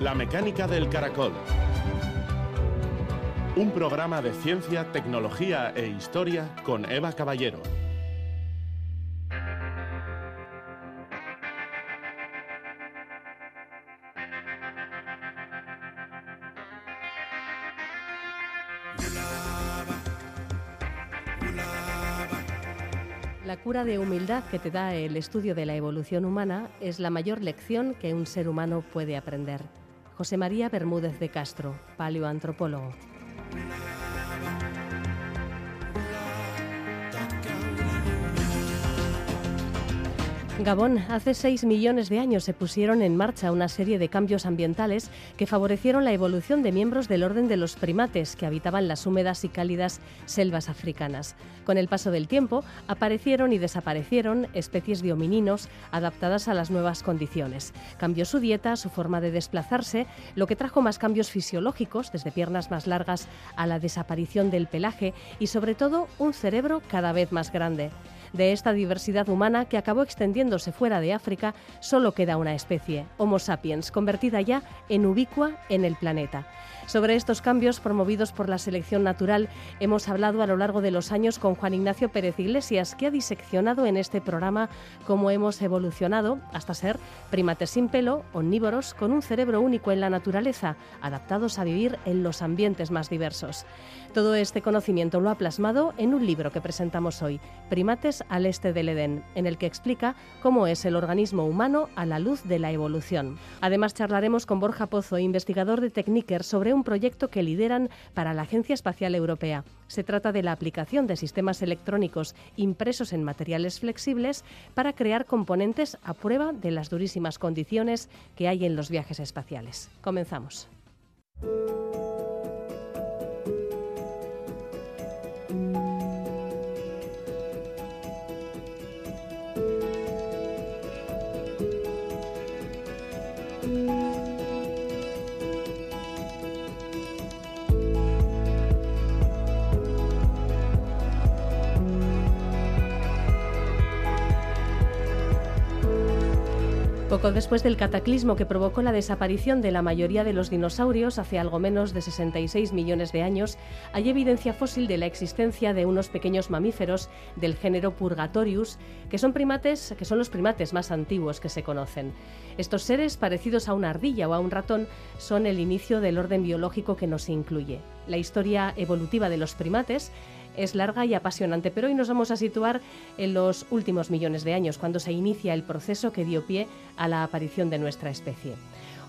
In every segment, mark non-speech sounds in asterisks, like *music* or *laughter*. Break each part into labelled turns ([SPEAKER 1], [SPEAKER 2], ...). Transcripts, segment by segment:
[SPEAKER 1] La mecánica del caracol. Un programa de ciencia, tecnología e historia con Eva Caballero.
[SPEAKER 2] La cura de humildad que te da el estudio de la evolución humana es la mayor lección que un ser humano puede aprender. José María Bermúdez de Castro, paleoantropólogo. Gabón, hace 6 millones de años se pusieron en marcha una serie de cambios ambientales que favorecieron la evolución de miembros del orden de los primates que habitaban las húmedas y cálidas selvas africanas. Con el paso del tiempo, aparecieron y desaparecieron especies de homininos adaptadas a las nuevas condiciones. Cambió su dieta, su forma de desplazarse, lo que trajo más cambios fisiológicos, desde piernas más largas a la desaparición del pelaje y sobre todo un cerebro cada vez más grande. De esta diversidad humana que acabó extendiéndose fuera de África, solo queda una especie, Homo sapiens, convertida ya en ubicua en el planeta. Sobre estos cambios promovidos por la selección natural hemos hablado a lo largo de los años con Juan Ignacio Pérez Iglesias, que ha diseccionado en este programa cómo hemos evolucionado hasta ser primates sin pelo, omnívoros, con un cerebro único en la naturaleza, adaptados a vivir en los ambientes más diversos. Todo este conocimiento lo ha plasmado en un libro que presentamos hoy, Primates al Este del Edén, en el que explica cómo es el organismo humano a la luz de la evolución. Además, charlaremos con Borja Pozo, investigador de Techniker, sobre un proyecto que lideran para la Agencia Espacial Europea. Se trata de la aplicación de sistemas electrónicos impresos en materiales flexibles para crear componentes a prueba de las durísimas condiciones que hay en los viajes espaciales. Comenzamos. Poco después del cataclismo que provocó la desaparición de la mayoría de los dinosaurios hace algo menos de 66 millones de años, hay evidencia fósil de la existencia de unos pequeños mamíferos del género Purgatorius, que son primates, que son los primates más antiguos que se conocen. Estos seres, parecidos a una ardilla o a un ratón, son el inicio del orden biológico que nos incluye. La historia evolutiva de los primates es larga y apasionante, pero hoy nos vamos a situar en los últimos millones de años, cuando se inicia el proceso que dio pie a la aparición de nuestra especie.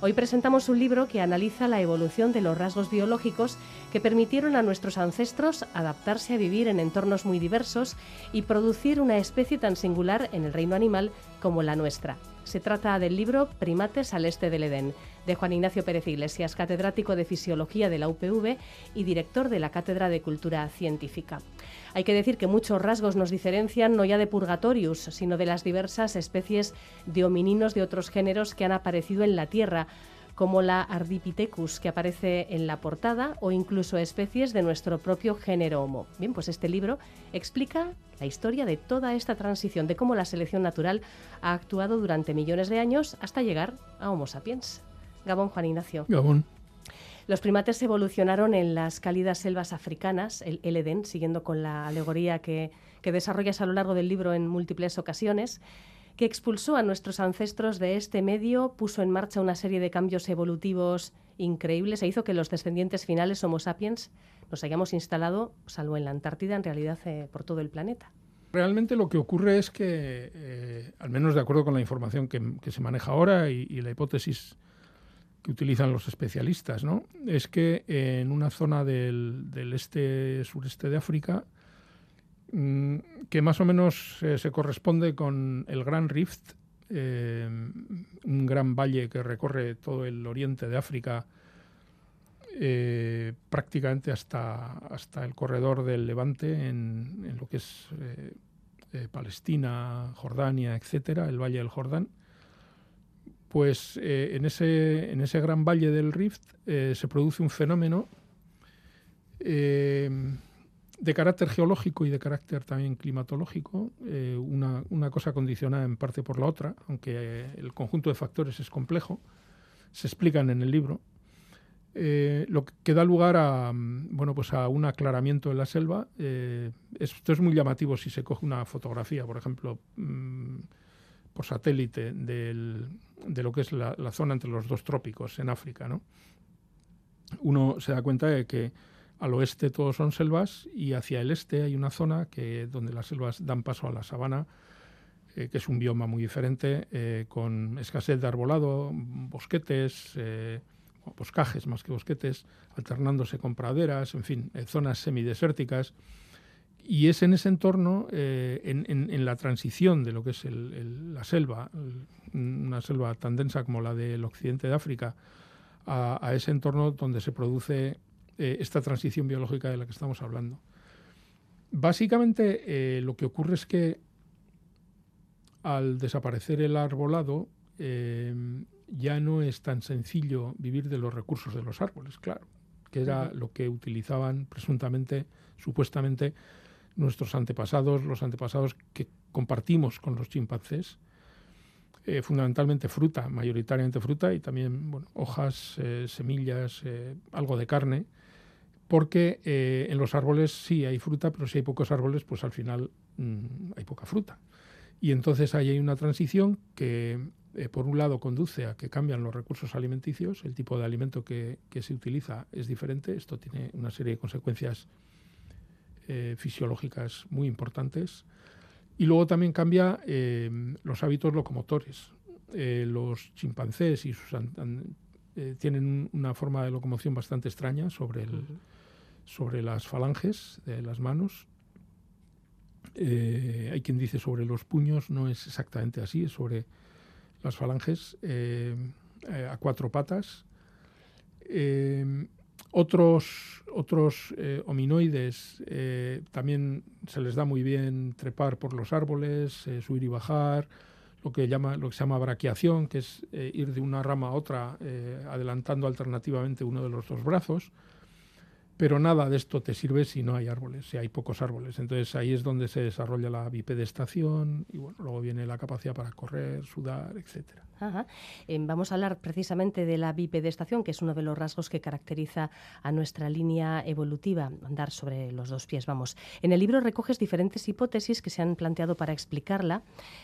[SPEAKER 2] Hoy presentamos un libro que analiza la evolución de los rasgos biológicos que permitieron a nuestros ancestros adaptarse a vivir en entornos muy diversos y producir una especie tan singular en el reino animal como la nuestra. Se trata del libro Primates al Este del Edén, de Juan Ignacio Pérez Iglesias, catedrático de Fisiología de la UPV y director de la Cátedra de Cultura Científica. Hay que decir que muchos rasgos nos diferencian no ya de Purgatorius, sino de las diversas especies de homininos de otros géneros que han aparecido en la Tierra, como la Ardipithecus que aparece en la portada o incluso especies de nuestro propio género Homo. Bien, pues este libro explica la historia de toda esta transición, de cómo la selección natural ha actuado durante millones de años hasta llegar a Homo sapiens. Gabón Juan Ignacio.
[SPEAKER 3] Gabón.
[SPEAKER 2] Los primates evolucionaron en las cálidas selvas africanas, el, Edén, siguiendo con la alegoría que, que desarrollas a lo largo del libro en múltiples ocasiones que expulsó a nuestros ancestros de este medio, puso en marcha una serie de cambios evolutivos increíbles e hizo que los descendientes finales Homo sapiens nos hayamos instalado, salvo en la Antártida, en realidad eh, por todo el planeta.
[SPEAKER 3] Realmente lo que ocurre es que, eh, al menos de acuerdo con la información que, se maneja ahora y, la hipótesis utilizan los especialistas, ¿no? es que en una zona del, este sureste de África Mm, que más o menos eh, se corresponde con el Gran Rift, eh, un gran valle que recorre todo el oriente de África, eh, prácticamente hasta, hasta el corredor del Levante, en, lo que es Palestina, Jordania, etcétera, el Valle del Jordán. Pues en, ese, en ese gran valle del Rift se produce un fenómeno de carácter geológico y de carácter también climatológico, eh, una, cosa condicionada en parte por la otra, aunque el conjunto de factores es complejo, se explican en el libro. Eh, lo que da lugar a, bueno, pues a un aclaramiento en la selva. Eh, esto es muy llamativo si se coge una fotografía, por ejemplo, mm, satélite de lo que es la, zona entre los dos trópicos en África. ¿no? Uno se da cuenta de que al oeste todos son selvas y hacia el este hay una zona que, donde las selvas dan paso a la sabana, eh, que es un bioma muy diferente, con escasez de arbolado, bosquetes boscajes más que bosquetes, alternándose con praderas, en fin, eh, zonas semidesérticas. Y es en ese entorno, eh, en, la transición de lo que es la selva, una selva tan densa como la del occidente de África, a, ese entorno donde se produce eh, esta transición biológica de la que estamos hablando. Básicamente lo que ocurre es que al desaparecer el arbolado, ya no es tan sencillo vivir de los recursos de los árboles, claro, que era lo que utilizaban presuntamente, supuestamente, nuestros antepasados, los antepasados que compartimos con los chimpancés, eh, fundamentalmente fruta, mayoritariamente fruta y también hojas, eh, semillas, eh, algo de carne, porque en los árboles sí hay fruta, pero si hay pocos árboles, pues al final mm, hay poca fruta. Y entonces ahí hay una transición que por un lado, conduce a que cambian los recursos alimenticios, el tipo de alimento que, se utiliza es diferente, esto tiene una serie de consecuencias eh, fisiológicas muy importantes, y luego también cambia eh, los hábitos locomotores. los chimpancés y sus tienen una forma de locomoción bastante extraña sobre, el, sobre las falanges de las manos. hay quien dice sobre los puños, no es exactamente así, es sobre las falanges eh, eh, a cuatro patas. Eh, otros otros hominoides también se les da muy bien trepar por los árboles, subir y bajar, lo que, llama, lo que se llama braquiación, que es ir de una rama a otra adelantando alternativamente uno de los dos brazos pero nada de esto te sirve si no hay árboles, si hay pocos árboles. Entonces ahí es donde se desarrolla la bipedestación y bueno, luego viene la capacidad para correr, sudar, etcétera.
[SPEAKER 2] Em, vamos a hablar precisamente de la bipedestación, que es uno de los rasgos que caracteriza a nuestra línea evolutiva, andar sobre los dos pies, vamos. En el libro recoges diferentes hipótesis que se han planteado para explicarla,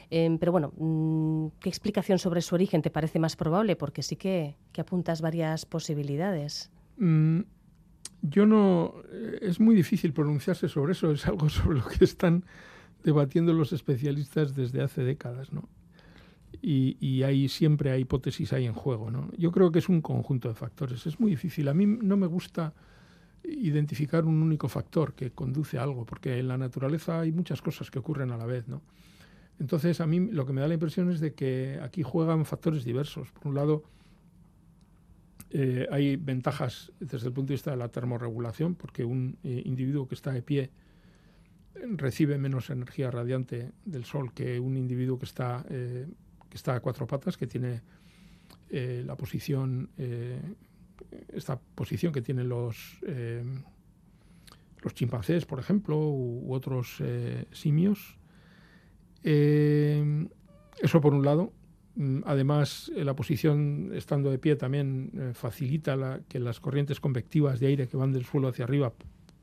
[SPEAKER 2] em, pero bueno, mm, ¿qué explicación sobre su origen te parece más probable? Porque sí que, apuntas varias posibilidades.
[SPEAKER 3] Mm, yo no. Eh, es muy difícil pronunciarse sobre eso, es algo *laughs* sobre lo que están debatiendo los especialistas desde hace décadas, ¿no? Y, y ahí siempre hay hipótesis ahí en juego, ¿no? Yo creo que es un conjunto de factores. Es muy difícil. A mí no me gusta identificar un único factor que conduce a algo, porque en la naturaleza hay muchas cosas que ocurren a la vez, ¿no? Entonces, a mí lo que me da la impresión es de que aquí juegan factores diversos. Por un lado, eh, hay ventajas desde el punto de vista de la termorregulación, porque un eh, individuo que está de pie recibe menos energía radiante del sol que un individuo que está, eh, que está a cuatro patas, que tiene la posición, esta posición que tienen los, los chimpancés, por ejemplo, u, otros simios. eso por un lado. Mm, además, eh, la posición estando de pie también eh, facilita que las corrientes convectivas de aire que van del suelo hacia arriba,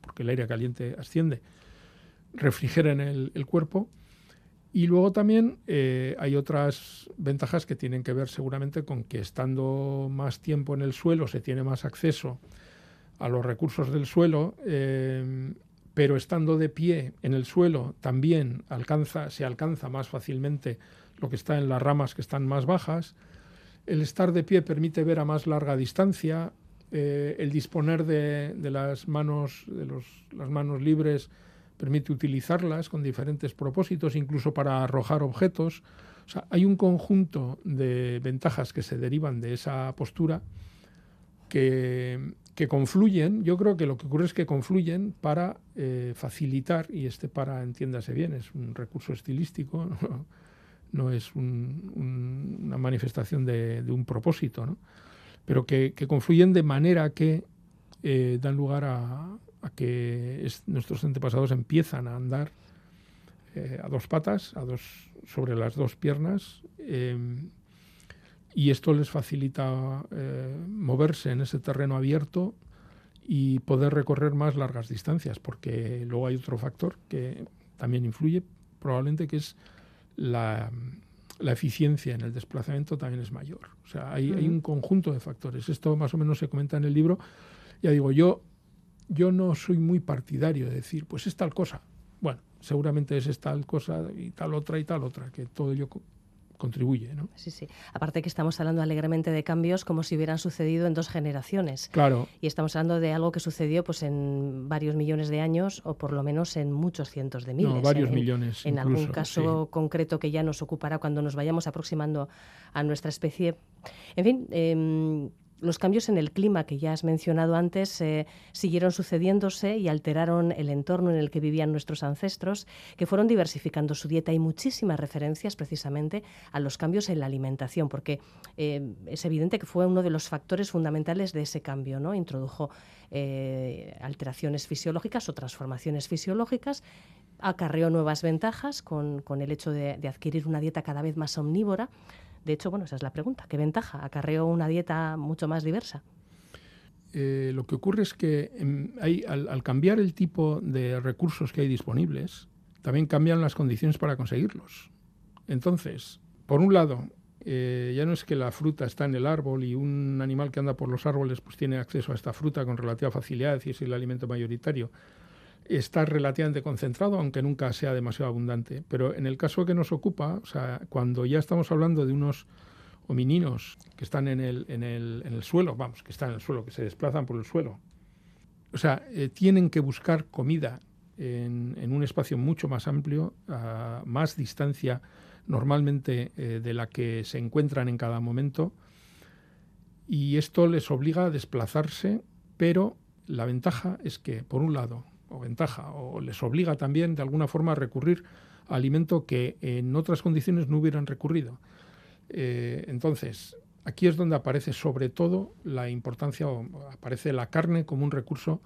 [SPEAKER 3] porque el aire caliente asciende, refrigeren el, cuerpo. Y luego también eh, hay otras ventajas que tienen que ver seguramente con que estando más tiempo en el suelo se tiene más acceso a los recursos del suelo, pero estando de pie en el suelo también alcanza, se alcanza más fácilmente lo que está en las ramas que están más bajas. El estar de pie permite ver a más larga distancia. Eh, el disponer de, las manos, de las manos libres permite utilizarlas con diferentes propósitos, incluso para arrojar objetos. O sea, hay un conjunto de ventajas que se derivan de esa postura que, confluyen. Yo creo que lo que ocurre es que confluyen para eh, facilitar, y este para, entiéndase bien, es un recurso estilístico, *laughs* es una manifestación de, un propósito, ¿no? pero que, confluyen de manera que eh, dan lugar a, que nuestros antepasados empiezan a andar eh, a dos patas, a dos, sobre las dos piernas, em, y esto les facilita eh, moverse en ese terreno abierto y poder recorrer más largas distancias, porque luego hay otro factor que también influye, probablemente, que es la, eficiencia en el desplazamiento también es mayor. O sea, hay, hay, un conjunto de factores. Esto más o menos se comenta en el libro. Ya digo, yo, yo no soy muy partidario de decir, pues es tal cosa. Bueno, seguramente es tal cosa y tal otra y tal otra, que todo ello contribuye. ¿no?
[SPEAKER 2] Sí, sí. Aparte que estamos hablando alegremente de cambios como si hubieran sucedido en dos generaciones.
[SPEAKER 3] Claro.
[SPEAKER 2] Y estamos hablando de algo que sucedió pues en varios millones de años o por lo menos en muchos cientos de miles.
[SPEAKER 3] No, varios
[SPEAKER 2] en,
[SPEAKER 3] millones.
[SPEAKER 2] En algún caso concreto que ya nos ocupará cuando nos vayamos aproximando a nuestra especie. En fin, eh, los cambios en el clima que ya has mencionado antes eh, siguieron sucediéndose y alteraron el entorno en el que vivían nuestros ancestros, que fueron diversificando su dieta. Hay muchísimas referencias precisamente a los cambios en la alimentación, porque eh, es evidente que fue uno de los factores fundamentales de ese cambio. ¿no? Introdujo eh, alteraciones fisiológicas o transformaciones fisiológicas, acarreó nuevas ventajas con, el hecho de adquirir una dieta cada vez más omnívora de hecho, bueno, esa es la pregunta. ¿Qué ventaja acarreó una dieta mucho más diversa?
[SPEAKER 3] Eh, lo que ocurre es que em, hay, al, cambiar el tipo de recursos que hay disponibles, también cambian las condiciones para conseguirlos. Entonces, por un lado, eh, ya no es que la fruta está en el árbol y un animal que anda por los árboles pues tiene acceso a esta fruta con relativa facilidad y es el alimento mayoritario, está relativamente concentrado, aunque nunca sea demasiado abundante. Pero en el caso que nos ocupa, o sea, cuando ya estamos hablando de unos homininos que están en el, en el, en el suelo, vamos, que están en el suelo, que se desplazan por el suelo, o sea, eh, tienen que buscar comida en, en, un espacio mucho más amplio, a más distancia normalmente eh, de la que se encuentran en cada momento, y esto les obliga a desplazarse, pero la ventaja es que, por un lado, o ventaja, o les obliga también de alguna forma a recurrir a alimento que en otras condiciones no hubieran recurrido. Eh, entonces, aquí es donde aparece sobre todo la importancia, o aparece la carne como un recurso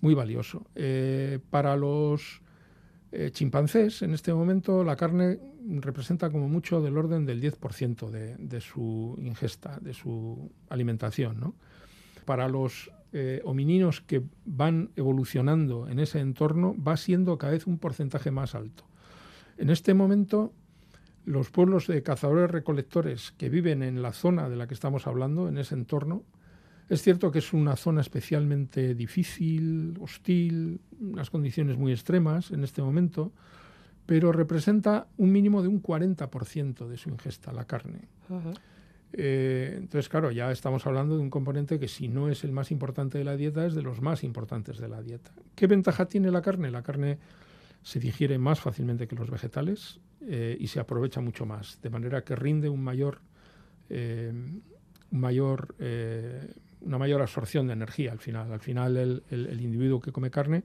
[SPEAKER 3] muy valioso. Eh, para los eh, chimpancés, en este momento, la carne representa como mucho del orden del 10% de, de, su ingesta, de su alimentación. ¿no? Para los eh, homininos que van evolucionando en ese entorno va siendo cada vez un porcentaje más alto. En este momento, los pueblos de cazadores-recolectores que viven en la zona de la que estamos hablando, en ese entorno, es cierto que es una zona especialmente difícil, hostil, unas condiciones muy extremas en este momento, pero representa un mínimo de un 40% de su ingesta, la carne. Eh, entonces, claro, ya estamos hablando de un componente que si no es el más importante de la dieta, es de los más importantes de la dieta. ¿Qué ventaja tiene la carne? La carne se digiere más fácilmente que los vegetales eh, y se aprovecha mucho más, de manera que rinde un mayor, eh, mayor, una mayor absorción de energía al final. Al final el, el individuo que come carne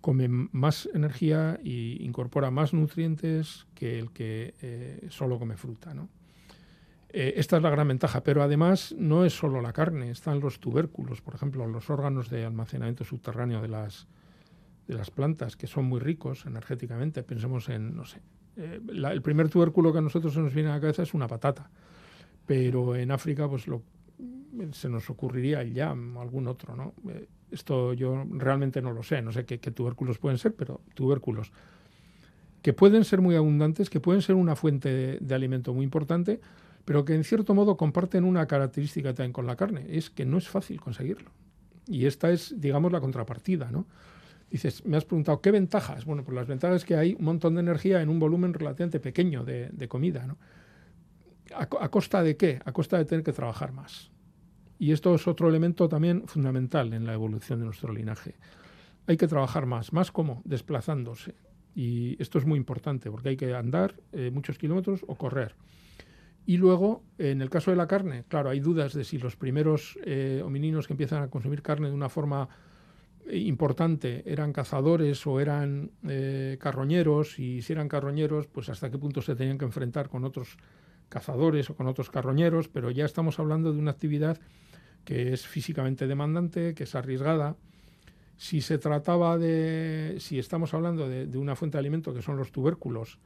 [SPEAKER 3] come más energía e incorpora más nutrientes que el que solo come fruta. ¿no? Eh, esta es la gran ventaja, pero además no es solo la carne, están los tubérculos, por ejemplo, los órganos de almacenamiento subterráneo de las, de las plantas, que son muy ricos energéticamente. Pensemos en, no sé, eh, el primer tubérculo que a nosotros se nos viene a la cabeza es una patata, pero en África pues se nos ocurriría el yam o algún otro, ¿no? Eh, esto yo realmente no lo sé, no sé qué, qué tubérculos pueden ser, pero tubérculos que pueden ser muy abundantes, que pueden ser una fuente de alimento muy importante, pero que en cierto modo comparten una característica también con la carne, es que no es fácil conseguirlo. Y esta es, digamos, la contrapartida, ¿no? Dices, me has preguntado, ¿qué ventajas? Bueno, pues las ventajas es que hay un montón de energía en un volumen relativamente pequeño de, comida, ¿no? ¿A, costa de qué? A costa de tener que trabajar más. Y esto es otro elemento también fundamental en la evolución de nuestro linaje. Hay que trabajar más. ¿Más cómo? Desplazándose. Y esto es muy importante porque hay que andar eh, muchos kilómetros o correr. Y luego, en el caso de la carne, claro, hay dudas de si los primeros eh, homininos que empiezan a consumir carne de una forma eh, importante eran cazadores o eran eh, carroñeros, y si eran carroñeros, pues hasta qué punto se tenían que enfrentar con otros cazadores o con otros carroñeros, pero ya estamos hablando de una actividad que es físicamente demandante, que es arriesgada. Si se trataba de, si estamos hablando de una fuente de alimento que son los tubérculos,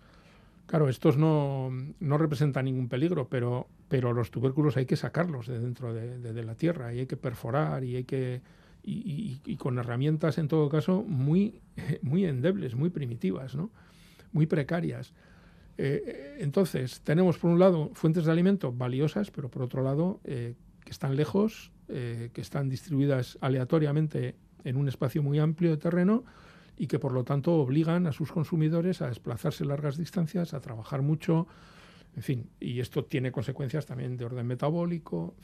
[SPEAKER 3] Claro, estos no, no representan ningún peligro, pero, pero los tubérculos hay que sacarlos de dentro de, la tierra y hay que perforar y hay que y, con herramientas en todo caso muy, *laughs* muy endebles, muy primitivas, ¿no? muy precarias. Eh, entonces, tenemos por un lado fuentes de alimento valiosas, pero por otro lado eh, que están lejos, eh, que están distribuidas aleatoriamente en un espacio muy amplio de terreno y que por lo tanto obligan a sus consumidores a desplazarse largas distancias, a trabajar mucho, en fin, y esto tiene consecuencias también de orden metabólico.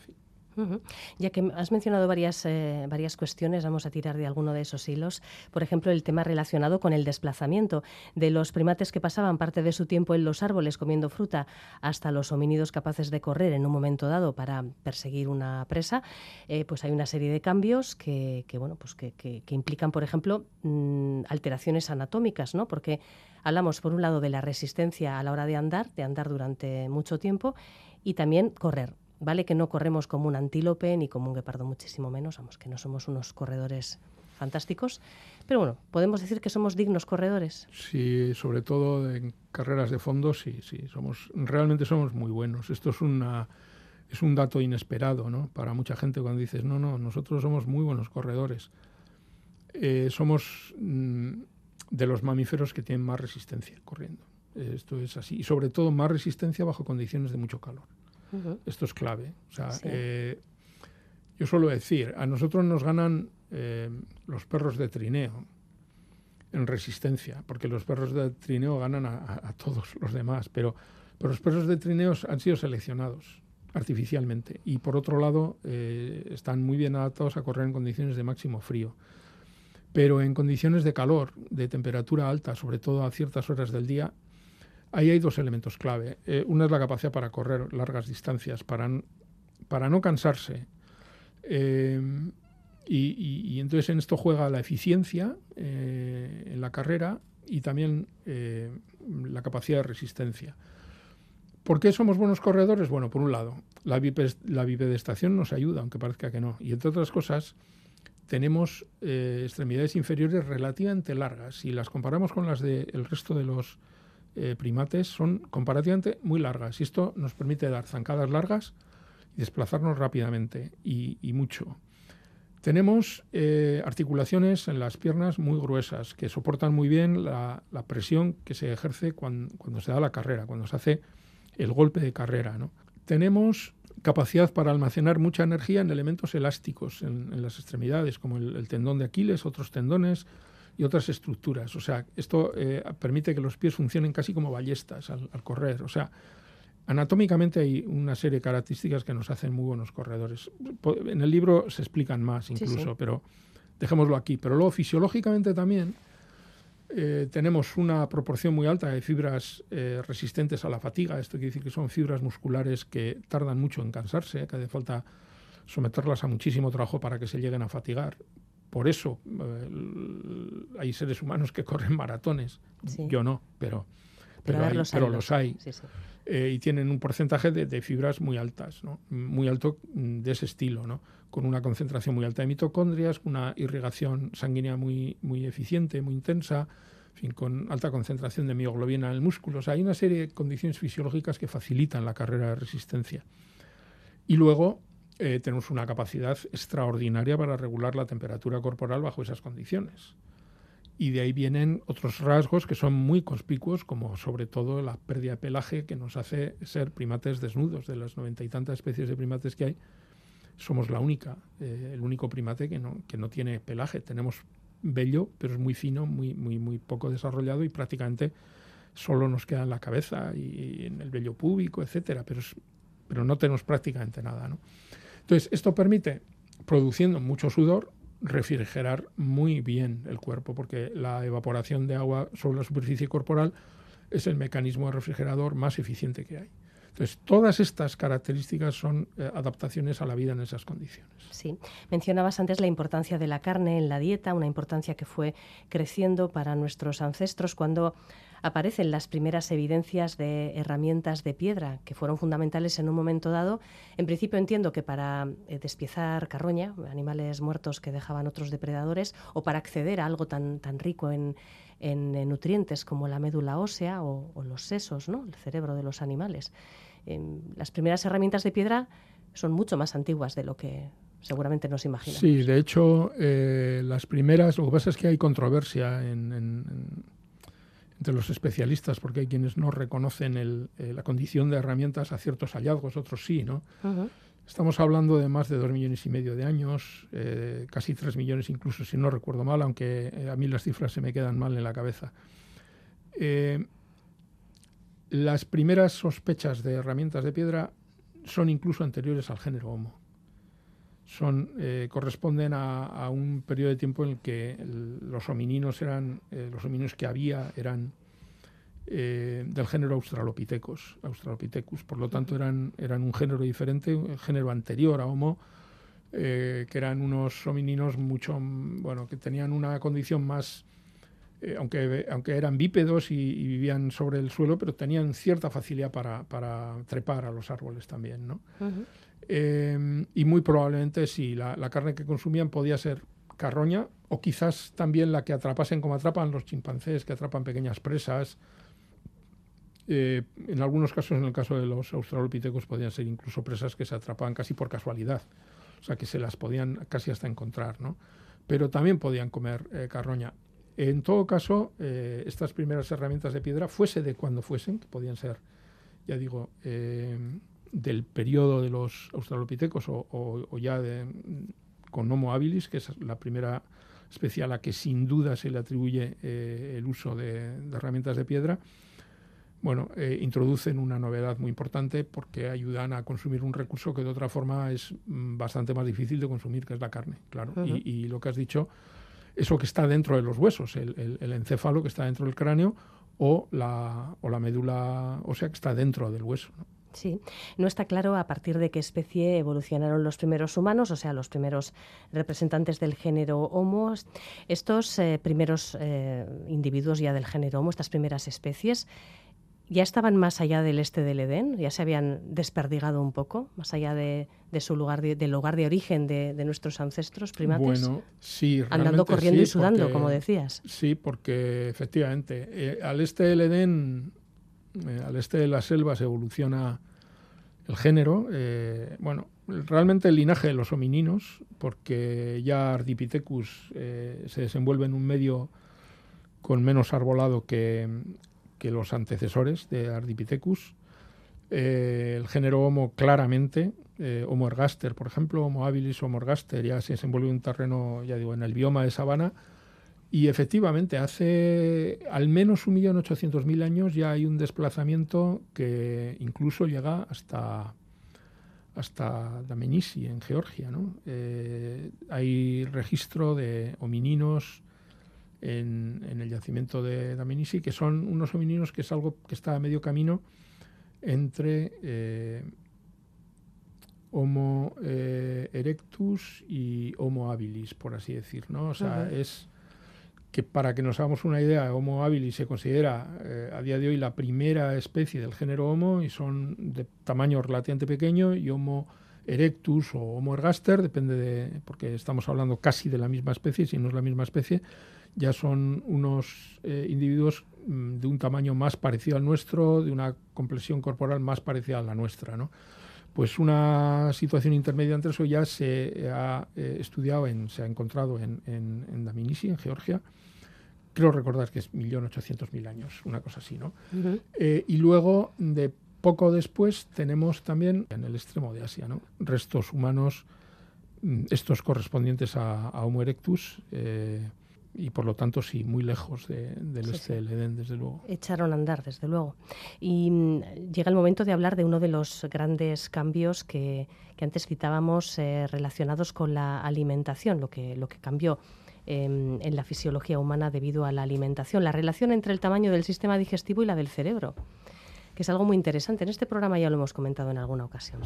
[SPEAKER 2] Ya que has mencionado varias, eh, varias cuestiones, vamos a tirar de alguno de esos hilos. Por ejemplo, el tema relacionado con el desplazamiento de los primates que pasaban parte de su tiempo en los árboles comiendo fruta hasta los homínidos capaces de correr en un momento dado para perseguir una presa. Eh, pues hay una serie de cambios que, bueno, pues que, implican, por ejemplo, mm, alteraciones anatómicas, ¿no? Porque hablamos, por un lado, de la resistencia a la hora de andar, de andar durante mucho tiempo, y también correr. Vale que no corremos como un antílope ni como un guepardo, muchísimo menos, vamos, que no somos unos corredores fantásticos, pero bueno, podemos decir que somos dignos corredores.
[SPEAKER 3] Sí, sobre todo en carreras de fondo, sí, sí, somos, realmente somos muy buenos. Esto es una es un dato inesperado, ¿no? Para mucha gente cuando dices, no, no, nosotros somos muy buenos corredores. Eh, somos mm, de los mamíferos que tienen más resistencia corriendo. Esto es así. Y sobre todo más resistencia bajo condiciones de mucho calor. Esto es clave. O sea, eh, yo suelo decir, a nosotros nos ganan eh, los perros de trineo en resistencia, porque los perros de trineo ganan a, todos los demás, pero, pero, los perros de trineo han sido seleccionados artificialmente y por otro lado eh, están muy bien adaptados a correr en condiciones de máximo frío. Pero en condiciones de calor, de temperatura alta, sobre todo a ciertas horas del día, Ahí hay dos elementos clave. Eh, una es la capacidad para correr largas distancias, para, para no cansarse. Eh, y, entonces en esto juega la eficiencia eh, en la carrera y también la capacidad de resistencia. ¿Por qué somos buenos corredores? Bueno, por un lado, la, bipedestación nos ayuda, aunque parezca que no. Y entre otras cosas, tenemos extremidades inferiores relativamente largas. Si las comparamos con las del resto de los eh, primates son comparativamente muy largas y esto nos permite dar zancadas largas y desplazarnos rápidamente y, mucho. Tenemos eh, articulaciones en las piernas muy gruesas que soportan muy bien la, presión que se ejerce cuando, se da la carrera, cuando se hace el golpe de carrera. Tenemos capacidad para almacenar mucha energía en elementos elásticos en, las extremidades, como el, tendón de Aquiles, otros tendones, y otras estructuras. O sea, esto eh, permite que los pies funcionen casi como ballestas al, correr. O sea, anatómicamente hay una serie de características que nos hacen muy buenos corredores. En el libro se explican más incluso, pero dejémoslo aquí. Pero luego fisiológicamente también eh, tenemos una proporción muy alta de fibras eh, resistentes a la fatiga. Esto quiere decir que son fibras musculares que tardan mucho en cansarse, que hace falta someterlas a muchísimo trabajo para que se lleguen a fatigar. Por eso eh, hay seres humanos que *laughs* corren maratones. Yo no, pero, pero, los hay. Eh, y tienen un porcentaje de, fibras muy altas, ¿no? muy alto mm, de ese estilo, ¿no? con una concentración muy alta de mitocondrias, una irrigación sanguínea muy, muy eficiente, muy intensa, fin, con alta concentración de mioglobina en el músculo. O sea, hay una serie de condiciones fisiológicas que facilitan la carrera de resistencia. Y luego eh, tenemos una capacidad extraordinaria para regular la temperatura corporal bajo esas condiciones. Y de ahí vienen otros rasgos que son muy conspicuos, como sobre todo la pérdida de pelaje que nos hace ser primates desnudos. De las noventa y tantas especies de primates que hay, somos la única, eh, el único primate que no, que no tiene pelaje. Tenemos vello, pero es muy fino, muy, muy, muy poco desarrollado y prácticamente solo nos queda en la cabeza y en el vello púbico, etcétera, pero, pero no tenemos prácticamente nada. ¿no? Entonces, esto permite, produciendo mucho sudor, refrigerar muy bien el cuerpo, porque la evaporación de agua sobre la superficie corporal es el mecanismo refrigerador más eficiente que hay. Entonces, todas estas características son eh, adaptaciones a la vida en esas condiciones.
[SPEAKER 2] Sí, mencionabas antes la importancia de la carne en la dieta, una importancia que fue creciendo para nuestros ancestros cuando aparecen las primeras evidencias de herramientas de piedra que fueron fundamentales en un momento dado. En principio entiendo que para eh, despiezar carroña, animales muertos que dejaban otros depredadores, o para acceder a algo tan, tan rico en, nutrientes como la médula ósea o, los sesos, ¿no? el cerebro de los animales. Em, las primeras herramientas de piedra son mucho más antiguas de lo que seguramente nos imaginamos.
[SPEAKER 3] Sí, de hecho, eh, las primeras, lo que pasa es que hay controversia en entre los especialistas, porque hay quienes no reconocen eh, la condición de herramientas a ciertos hallazgos, otros sí, ¿no? Estamos hablando de más de dos millones y medio de años, eh, casi tres millones incluso, si no recuerdo mal, aunque eh, a mí las cifras se me quedan mal en la cabeza. las primeras sospechas de herramientas de piedra son incluso anteriores al género Homo son, eh, corresponden a, un periodo de tiempo en el que los homininos eran, eh, los homininos que había eran eh, del género Australopithecus, Australopithecus, por lo tanto eran, eran un género diferente, un género anterior a Homo, que eran unos homininos mucho, bueno, que tenían una condición más, aunque, aunque eran bípedos y, vivían sobre el suelo, pero tenían cierta facilidad para, para trepar a los árboles también, ¿no? Em, y muy probablemente si la, carne que consumían podía ser carroña o quizás también la que atrapasen como atrapan los chimpancés, que atrapan pequeñas presas. Eh, en algunos casos, en el caso de los australopithecus, podían ser incluso presas que se atrapaban casi por casualidad, o sea que se las podían casi hasta encontrar, ¿no? Pero también podían comer eh, carroña. En todo caso, eh, estas primeras herramientas de piedra, fuese de cuando fuesen, que podían ser, ya digo, del periodo de los australopitecos o, ya de, con Homo habilis, que es la primera especie a la que sin duda se le atribuye eh, el uso de, herramientas de piedra, bueno, eh, introducen una novedad muy importante porque ayudan a consumir un recurso que de otra forma es mm, bastante más difícil de consumir, que es la carne, claro. y, lo que has dicho, eso que está dentro de los huesos, el, encéfalo que está dentro del cráneo o la, o la médula ósea que está dentro del hueso.
[SPEAKER 2] Sí, no está claro a partir de qué especie evolucionaron los primeros humanos, o sea, los primeros representantes del género Homo. Estos eh, primeros eh, individuos ya del género Homo, estas primeras especies, ya estaban más allá del este del Edén, ya se habían desperdigado un poco, más allá de, su lugar del lugar de origen de, nuestros ancestros primates.
[SPEAKER 3] Bueno, sí,
[SPEAKER 2] andando corriendo y sudando, como decías.
[SPEAKER 3] Sí, porque efectivamente eh, al este del Edén eh, al este de las selvas evoluciona el género. Eh, bueno, realmente el linaje de los homininos, porque ya Ardipithecus eh, se desenvuelve en un medio con menos arbolado que, los antecesores de Ardipithecus. el género Homo claramente, Homo ergaster, por ejemplo, Homo habilis, Homo ergaster, ya se desenvuelve en un terreno, ya digo, en el bioma de sabana, y efectivamente, hace al menos 1.800.000 años ya hay un desplazamiento que incluso llega hasta, hasta Damenisi, en Georgia. ¿no? Eh, hay registro de homininos en, el yacimiento de Damenisi, que son unos homininos que es algo que está a medio camino entre eh, Homo eh, erectus y Homo habilis, por así decir. ¿no? O sea, es que para que nos hagamos una idea, Homo habilis se considera eh, a día de hoy la primera especie del género Homo y son de tamaño relativamente pequeño y Homo erectus o Homo ergaster, depende de, porque estamos hablando casi de la misma especie, si no es la misma especie, ya son unos eh, individuos mm, de un tamaño más parecido al nuestro, de una complexión corporal más parecida a la nuestra, ¿no? Pues una situación intermedia entre eso ya se ha eh, estudiado, en, se ha encontrado en, en, en Daminisi, en Georgia, creo recordar que es 1.800.000 años, una cosa así, ¿no? Eh, y luego, de poco después, tenemos también en el extremo de Asia, ¿no? Restos humanos, mm, estos correspondientes a, Homo erectus, eh, y por lo tanto, sí, muy lejos del este del Edén, desde luego.
[SPEAKER 2] Echaron a andar, desde luego. Y mm, llega el momento de hablar de uno de los grandes cambios que, antes citábamos eh, relacionados con la alimentación, lo que, lo que cambió Em, en la fisiología humana debido a la alimentación, la relación entre el tamaño del sistema digestivo y la del cerebro, que es algo muy interesante. En este programa ya lo hemos comentado en alguna ocasión.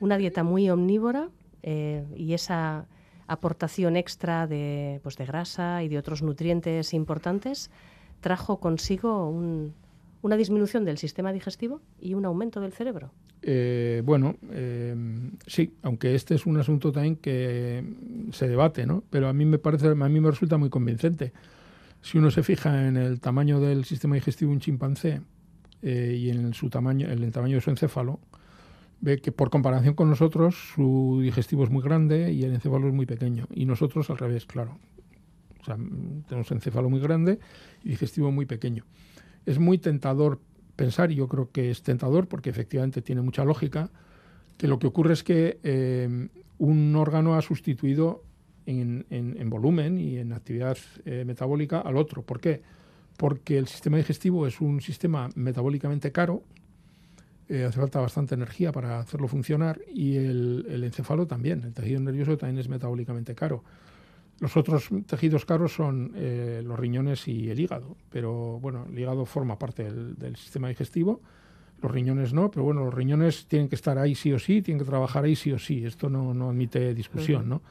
[SPEAKER 2] Una dieta muy omnívora eh, y esa aportación extra de, pues, de grasa y de otros nutrientes importantes trajo consigo una disminución del sistema digestivo y un aumento del cerebro.
[SPEAKER 3] Eh, bueno, eh, sí, aunque este es un asunto también que se debate, ¿no? Pero a mí me parece, a mí me resulta muy convincente. Si uno se fija en el tamaño del sistema digestivo de un chimpancé eh, y en su tamaño, en el tamaño de su encéfalo, ve que por comparación con nosotros su digestivo es muy grande y el encéfalo es muy pequeño. Y nosotros al revés, claro. O sea, tenemos encéfalo muy grande y digestivo muy pequeño. Es muy tentador pensar, y yo creo que es tentador porque efectivamente tiene mucha lógica, que lo que ocurre es que eh, un órgano ha sustituido en, volumen y en actividad eh, metabólica al otro. ¿Por qué? Porque el sistema digestivo es un sistema metabólicamente caro, eh, hace falta bastante energía para hacerlo funcionar y el, el, encéfalo también, el tejido nervioso también es metabólicamente caro. Los otros tejidos caros son eh, los riñones y el hígado, pero bueno, el hígado forma parte del, sistema digestivo, los riñones no, pero bueno, los riñones tienen que estar ahí sí o sí, tienen que trabajar ahí sí o sí, esto no, no admite discusión, ¿no?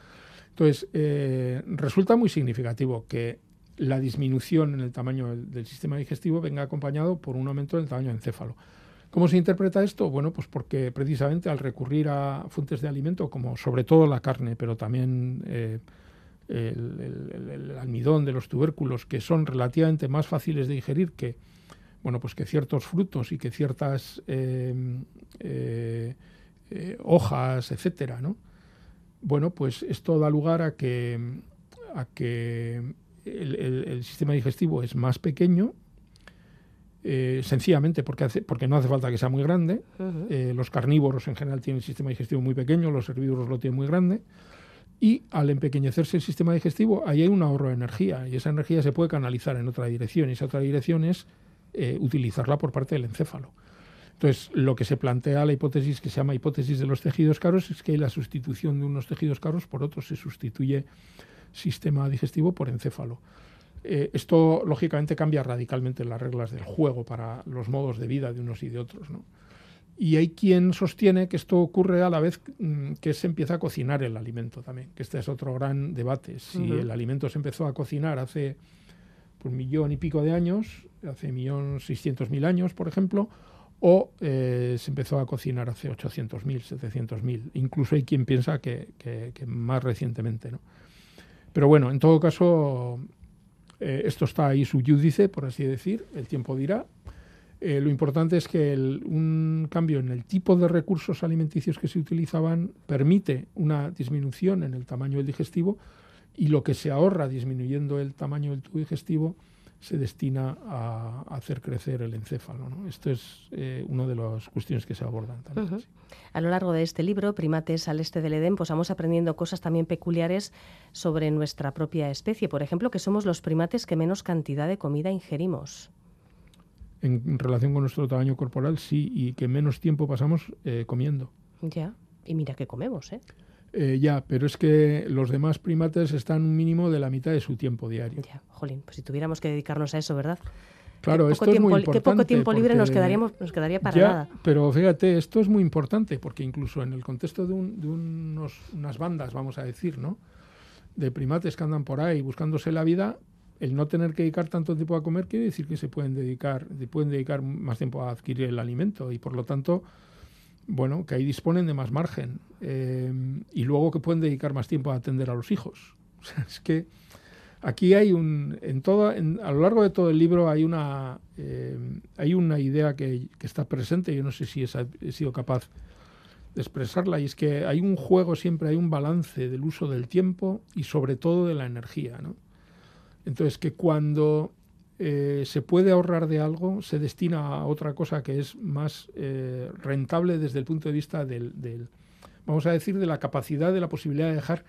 [SPEAKER 3] Entonces, eh, resulta muy significativo que la disminución en el tamaño del, del, sistema digestivo venga acompañado por un aumento del tamaño del encéfalo. ¿Cómo se interpreta esto? Bueno, pues porque precisamente al recurrir a fuentes de alimento, como sobre todo la carne, pero también eh, el, almidón de los tubérculos, que son relativamente más fáciles de digerir que, bueno, pues que ciertos frutos y que ciertas eh, eh, hojas, etcétera, ¿no? Bueno, pues esto da lugar a que, a que el, sistema digestivo es más pequeño, eh, sencillamente porque, hace, porque no hace falta que sea muy grande. los carnívoros en general tienen el sistema digestivo muy pequeño, los herbívoros lo tienen muy grande. Y al empequeñecerse el sistema digestivo, ahí hay un ahorro de energía y esa energía se puede canalizar en otra dirección y esa otra dirección es eh, utilizarla por parte del encéfalo. Entonces, lo que se plantea la hipótesis que se llama hipótesis de los tejidos caros es que la sustitución de unos tejidos caros por otros se sustituye sistema digestivo por encéfalo. Eh, esto, lógicamente, cambia radicalmente las reglas del juego para los modos de vida de unos y de otros. ¿no? Y hay quien sostiene que esto ocurre a la vez mm, que se empieza a cocinar el alimento también, que este es otro gran debate. Si el alimento se empezó a cocinar hace un millón y pico de años, hace millón seiscientos mil años, por ejemplo, o eh, se empezó a cocinar hace 800.000, 700.000. Incluso hay quien piensa que, más recientemente. ¿no? Pero bueno, en todo caso, eh, esto está ahí su por así decir, el tiempo dirá. Eh, lo importante es que un cambio en el tipo de recursos alimenticios que se utilizaban permite una disminución en el tamaño del digestivo y lo que se ahorra disminuyendo el tamaño del tubo digestivo se destina a, hacer crecer el encéfalo. Esto es eh, una de las cuestiones que se abordan también.
[SPEAKER 2] A lo largo de este libro, Primates al este del Edén, pues vamos aprendiendo cosas también peculiares sobre nuestra propia especie. Por ejemplo, que somos los primates que menos cantidad de comida ingerimos
[SPEAKER 3] en relación con nuestro tamaño corporal, sí, y que menos tiempo pasamos eh, comiendo.
[SPEAKER 2] Ya, y mira que comemos, ¿eh?
[SPEAKER 3] ¿Eh? Ya, pero es que los demás primates están un mínimo de la mitad de su tiempo diario.
[SPEAKER 2] Ya, jolín, pues si tuviéramos que dedicarnos a eso, ¿verdad?
[SPEAKER 3] Claro, esto es muy importante.
[SPEAKER 2] Qué poco tiempo libre nos, quedaríamos, nos quedaría para nada.
[SPEAKER 3] Pero fíjate, esto es muy importante porque incluso en el contexto de, de unos, unas bandas, vamos a decir, ¿no? De primates que andan por ahí buscándose la vida, el no tener que dedicar tanto tiempo a comer quiere decir que se pueden dedicar, se pueden dedicar más tiempo a adquirir el alimento y por lo tanto, bueno, que ahí disponen de más margen eh, y luego que pueden dedicar más tiempo a atender a los hijos. *laughs* Es que aquí hay un, en todo, a lo largo de todo el libro hay una, eh, hay una idea que, que, está presente, yo no sé si he sido capaz de expresarla, y es que hay un juego siempre, hay un balance del uso del tiempo y sobre todo de la energía, ¿no? Entonces, que cuando eh, se puede ahorrar de algo, se destina a otra cosa que es más eh, rentable desde el punto de vista del, vamos a decir, de la capacidad, de la posibilidad de dejar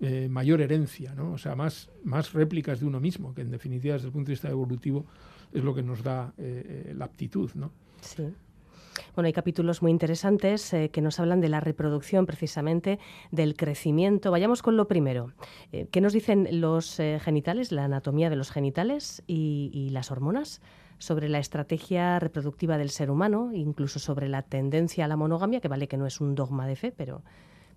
[SPEAKER 3] eh, mayor herencia, ¿no? O sea, más, más réplicas de uno mismo, que en definitiva desde el punto de vista evolutivo es lo que nos da la aptitud, ¿no?
[SPEAKER 2] Sí. Bueno, hay capítulos muy interesantes eh, que nos hablan de la reproducción, precisamente, del crecimiento. Vayamos con lo primero. Eh, ¿Qué nos dicen los eh, genitales, la anatomía de los genitales y, las hormonas? sobre la estrategia reproductiva del ser humano, incluso sobre la tendencia a la monogamia, que vale que no es un dogma de fe, pero,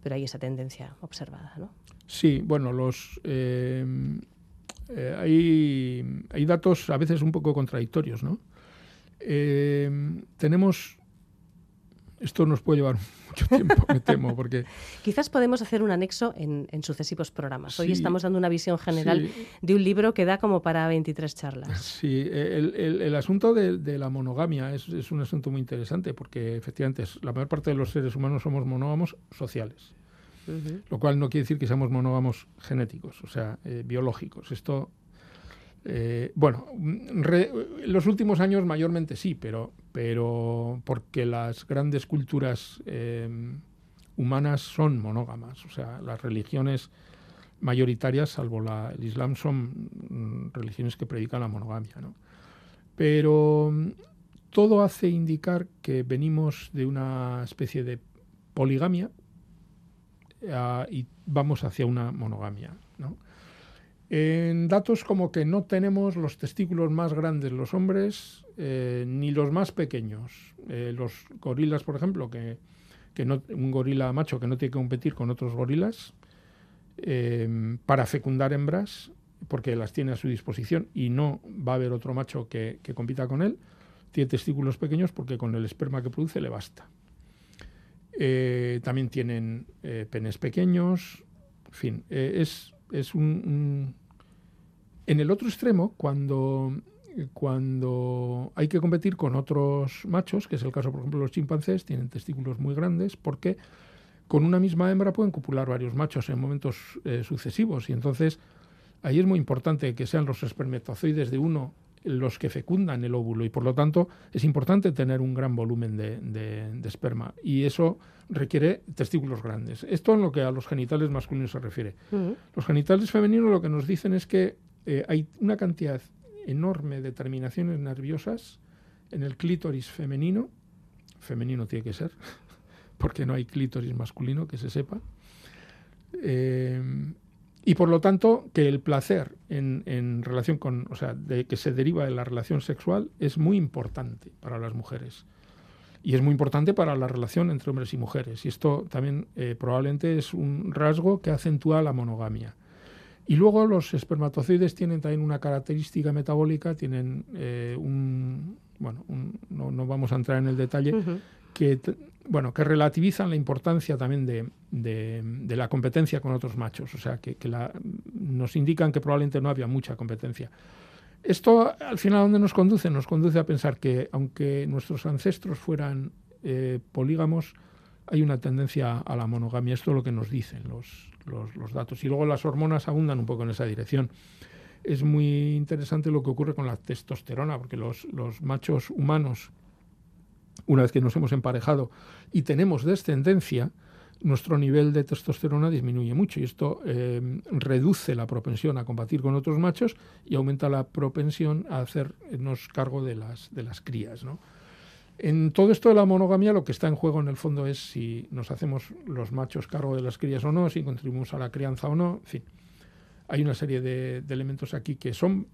[SPEAKER 2] pero hay esa tendencia observada. ¿no?
[SPEAKER 3] Sí, bueno, los, hay, hay, datos a veces un poco contradictorios, ¿no? Tenemos esto nos puede llevar mucho tiempo, me temo, porque... *laughs*
[SPEAKER 2] Quizás podemos hacer un anexo en, sucesivos programas. Hoy estamos dando una visión general de un libro que da como para 23 charlas. *laughs*
[SPEAKER 3] Sí, el, asunto de, la monogamia es, un asunto muy interesante porque efectivamente la mayor parte de los seres humanos somos monógamos sociales. Lo cual no quiere decir que seamos monógamos genéticos, o sea, eh, biológicos. Esto eh, bueno, los últimos años mayormente sí, pero, pero porque las grandes culturas eh, humanas son monógamas, o sea, las religiones mayoritarias, salvo el Islam, son mm, religiones que predican la monogamia, ¿no? Pero mm, todo hace indicar que venimos de una especie de poligamia ah, y vamos hacia una monogamia, ¿no? En datos como que no tenemos los testículos más grandes los hombres eh, ni los más pequeños. Eh, los gorilas, por ejemplo, que, no, un gorila macho que no tiene que competir con otros gorilas eh, para fecundar hembras, porque las tiene a su disposición y no va a haber otro macho que, que compita con él, tiene testículos pequeños porque con el esperma que produce le basta. también tienen penes pequeños, en fin, es es un, En el otro extremo, cuando, cuando hay que competir con otros machos, que es el caso, por ejemplo, de los chimpancés, tienen testículos muy grandes porque con una misma hembra pueden copular varios machos en momentos eh, sucesivos. Y entonces ahí es muy importante que sean los espermatozoides de uno los que fecundan el óvulo y por lo tanto es importante tener un gran volumen de, esperma y eso requiere testículos grandes. Esto en lo que a los genitales masculinos se refiere. Los genitales femeninos lo que nos dicen es que eh, hay una cantidad enorme de terminaciones nerviosas en el clítoris femenino, femenino tiene que ser, *laughs* porque no hay clítoris masculino que se sepa, eh, y por lo tanto, que el placer en, relación con, o sea, de que se deriva de la relación sexual es muy importante para las mujeres. Y es muy importante para la relación entre hombres y mujeres. Y esto también eh, probablemente es un rasgo que acentúa la monogamia. Y luego los espermatozoides tienen también una característica metabólica, tienen eh, un, bueno, no, vamos a entrar en el detalle, que bueno, que relativizan la importancia también de, la competencia con otros machos, o sea, que, nos indican que probablemente no había mucha competencia. Esto, al final, ¿a dónde nos conduce? Nos conduce a pensar que, aunque nuestros ancestros fueran eh, polígamos, hay una tendencia a la monogamia. Esto es lo que nos dicen los, los, datos. Y luego las hormonas abundan un poco en esa dirección. Es muy interesante lo que ocurre con la testosterona, porque los, los machos humanos una vez que nos hemos emparejado y tenemos descendencia, nuestro nivel de testosterona disminuye mucho y esto eh, reduce la propensión a combatir con otros machos y aumenta la propensión a hacernos cargo de las, de las crías. En todo esto de la monogamia lo que está en juego en el fondo es si nos hacemos los machos cargo de las crías o no, si contribuimos a la crianza o no, en fin. Hay una serie de elementos aquí que son,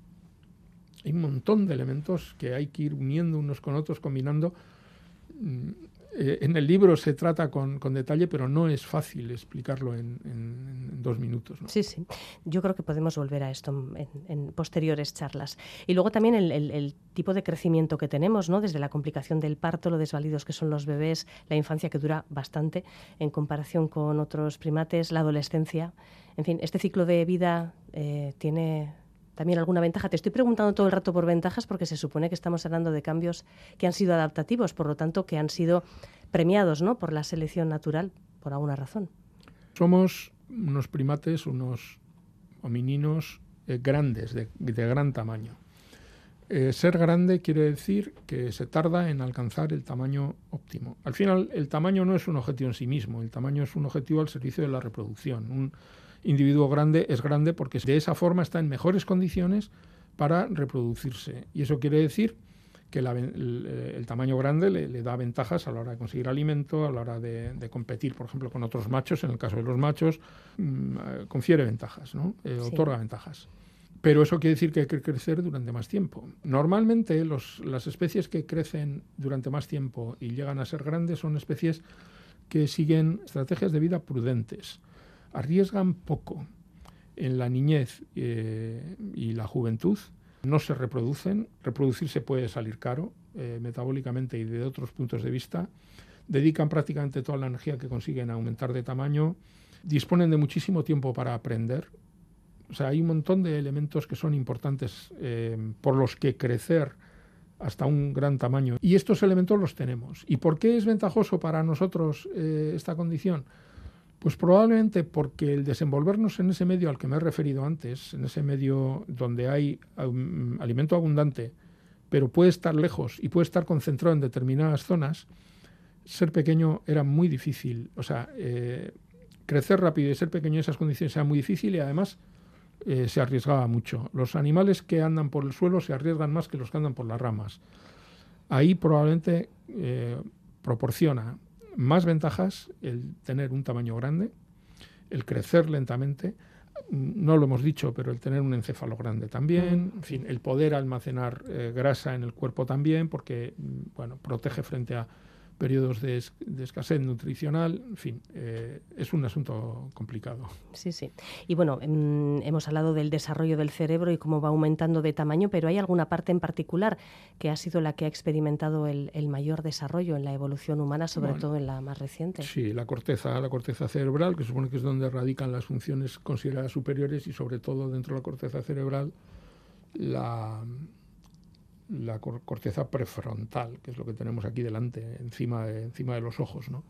[SPEAKER 3] hay un montón de elementos que hay que ir uniendo unos con otros, combinando eh, en el libro se trata con, detalle, pero no es fácil explicarlo en, dos minutos.
[SPEAKER 2] Sí, sí. Yo creo que podemos volver a esto en, posteriores charlas. Y luego también el, tipo de crecimiento que tenemos, ¿no? desde la complicación del parto, lo desvalidos que son los bebés, la infancia que dura bastante en comparación con otros primates, la adolescencia. En fin, este ciclo de vida eh, tiene también alguna ventaja. Te estoy preguntando todo el rato por ventajas porque se supone que estamos hablando de cambios que han sido adaptativos, por lo tanto que han sido premiados ¿no? por la selección natural, por alguna razón.
[SPEAKER 3] Somos unos primates, unos homininos eh, grandes, de, gran tamaño. Eh, ser grande quiere decir que se tarda en alcanzar el tamaño óptimo. Al final, el tamaño no es un objetivo en sí mismo, el tamaño es un objetivo al servicio de la reproducción. Individuo grande es grande porque de esa forma está en mejores condiciones para reproducirse. Y eso quiere decir que el, tamaño grande le, da ventajas a la hora de conseguir alimento, a la hora de, competir, por ejemplo, con otros machos. En el caso de los machos, mm, eh, confiere ventajas, ¿no? Eh, otorga ventajas. Pero eso quiere decir que hay que crecer durante más tiempo. Normalmente las especies que crecen durante más tiempo y llegan a ser grandes son especies que siguen estrategias de vida prudentes arriesgan poco, en la niñez eh, y la juventud, no se reproducen, reproducirse puede salir caro eh, metabólicamente y de otros puntos de vista, dedican prácticamente toda la energía que consiguen a aumentar de tamaño, disponen de muchísimo tiempo para aprender, o sea, hay un montón de elementos que son importantes eh, por los que crecer hasta un gran tamaño. Y estos elementos los tenemos. ¿Y por qué es ventajoso para nosotros esta condición? Pues probablemente porque el desenvolvernos en ese medio al que me he referido antes, en ese medio donde hay um, alimento abundante, pero puede estar lejos y puede estar concentrado en determinadas zonas, ser pequeño era muy difícil. O sea, eh, crecer rápido y ser pequeño en esas condiciones era muy difícil y además eh, se arriesgaba mucho. Los animales que andan por el suelo se arriesgan más que los que andan por las ramas. Ahí probablemente eh, proporciona más ventajas el tener un tamaño grande, el crecer lentamente, no lo hemos dicho, pero el tener un encéfalo grande también, en fin, el poder almacenar eh, grasa en el cuerpo también, porque bueno, protege frente a periodos de, escasez nutricional, en fin, eh, es un asunto complicado.
[SPEAKER 2] Sí, sí. Y bueno, em, hemos hablado del desarrollo del cerebro y cómo va aumentando de tamaño, pero ¿hay alguna parte en particular que ha sido la que ha experimentado el, mayor desarrollo en la evolución humana, sobre todo en la más reciente?
[SPEAKER 3] Sí, la corteza, la corteza cerebral, que supone que es donde radican las funciones consideradas superiores y sobre todo dentro de la corteza cerebral la la corteza prefrontal, que es lo que tenemos aquí delante, encima de, encima de los ojos, ¿no?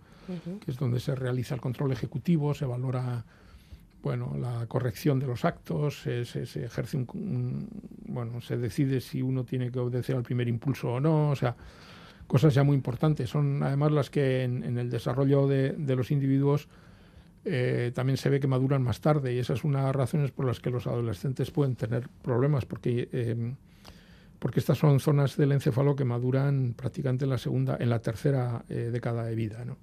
[SPEAKER 3] que es donde se realiza el control ejecutivo, se valora bueno, la corrección de los actos, se, ejerce un, bueno, se decide si uno tiene que obedecer al primer impulso o no, o sea, cosas ya muy importantes. Son además las que en, el desarrollo de, los individuos eh, también se ve que maduran más tarde y esa es una de las razones por las que los adolescentes pueden tener problemas, porque eh, porque estas son zonas del encéfalo que maduran prácticamente en la segunda, en la tercera eh, década de vida, ¿no?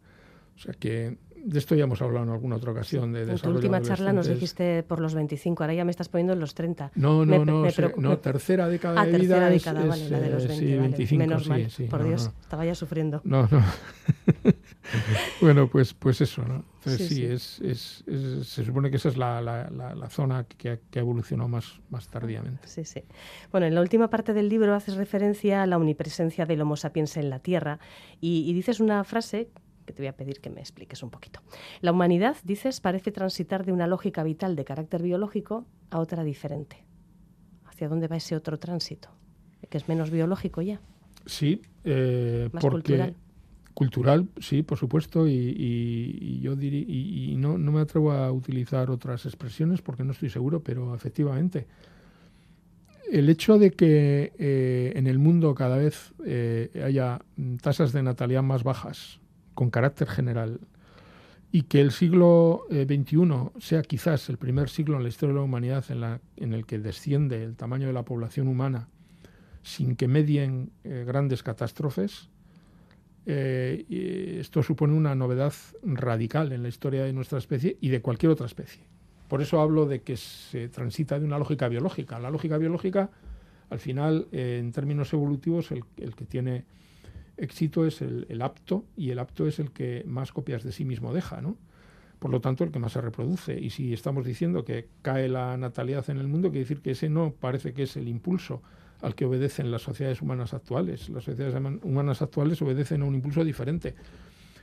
[SPEAKER 3] O sea que de esto ya hemos hablado en alguna otra ocasión. De
[SPEAKER 2] en tu última charla nos dijiste por los 25, ahora ya me estás poniendo en los 30.
[SPEAKER 3] No, no, no, no, tercera década
[SPEAKER 2] ah,
[SPEAKER 3] de vida.
[SPEAKER 2] tercera década, vale, la de los 20, sí, 25, Menos mal, por Dios, estaba ya sufriendo. *laughs*
[SPEAKER 3] No, no. bueno, pues, pues eso, ¿no? Entonces sí, Es, es, se supone que esa es la, la, la, zona que, que, ha evolucionado más, más tardíamente.
[SPEAKER 2] Sí, sí. Bueno, en la última parte del libro haces referencia a la omnipresencia del Homo sapiens en la Tierra y, y dices una frase que te voy a pedir que me expliques un poquito. La humanidad, dices, parece transitar de una lógica vital de carácter biológico a otra diferente. ¿Hacia dónde va ese otro tránsito? ¿Que es menos biológico ya?
[SPEAKER 3] Sí, eh,
[SPEAKER 2] Más
[SPEAKER 3] porque
[SPEAKER 2] cultural.
[SPEAKER 3] cultural, sí, por supuesto, y, yo diría, y, no, me atrevo a utilizar otras expresiones porque no estoy seguro, pero efectivamente el hecho de que eh, en el mundo cada vez eh, haya tasas de natalidad más bajas, con carácter general y que el siglo XXI eh, sea quizás el primer siglo en la historia de la humanidad en, el que desciende el tamaño de la población humana sin que medien eh, grandes catástrofes, eh, esto supone una novedad radical en la historia de nuestra especie y de cualquier otra especie. Por eso hablo de que se transita de una lógica biológica. La lógica biológica, al final, en términos evolutivos, el, el que tiene éxito es el, apto y el apto es el que más copias de sí mismo deja, ¿no? Por lo tanto, el que más se reproduce. Y si estamos diciendo que cae la natalidad en el mundo, quiere decir que ese no parece que es el impulso al que obedecen las sociedades humanas actuales. Las sociedades humanas actuales obedecen a un impulso diferente,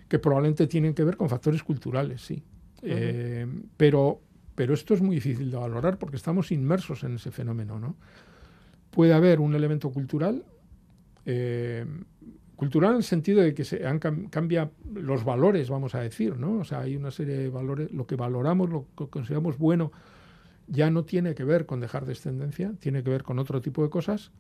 [SPEAKER 3] que probablemente tienen que ver con factores culturales, sí. Eh, pero, pero esto es muy difícil de valorar porque estamos inmersos en ese fenómeno, ¿no? Puede haber un elemento cultural, eh, Cultural en el sentido de que se han cambia los valores, vamos a decir, ¿no? O sea, hay una serie de valores, lo que valoramos, lo que consideramos bueno, ya no tiene que ver con dejar descendencia, tiene que ver con otro tipo de cosas,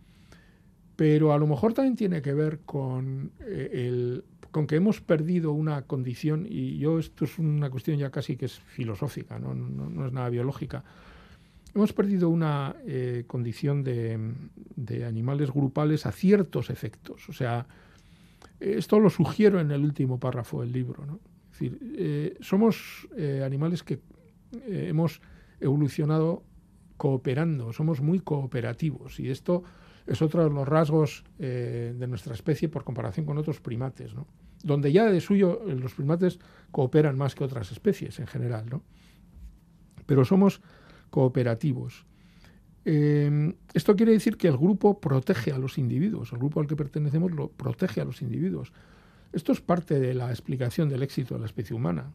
[SPEAKER 3] pero a lo mejor también tiene que ver con eh, el con que hemos perdido una condición, y yo esto es una cuestión ya casi que es filosófica, no, no, es nada biológica. Hemos perdido una eh, condición de, de, animales grupales a ciertos efectos. O sea, esto lo sugiero en el último párrafo del libro. ¿no? Es decir, eh, somos eh, animales que eh, hemos evolucionado cooperando, somos muy cooperativos y esto es otro de los rasgos de nuestra especie por comparación con otros primates, ¿no? donde ya de suyo los primates cooperan más que otras especies en general. Pero somos cooperativos. Eh, esto quiere decir que el grupo protege a los individuos, el grupo al que pertenecemos lo protege a los individuos. Esto es parte de la explicación del éxito de la especie humana.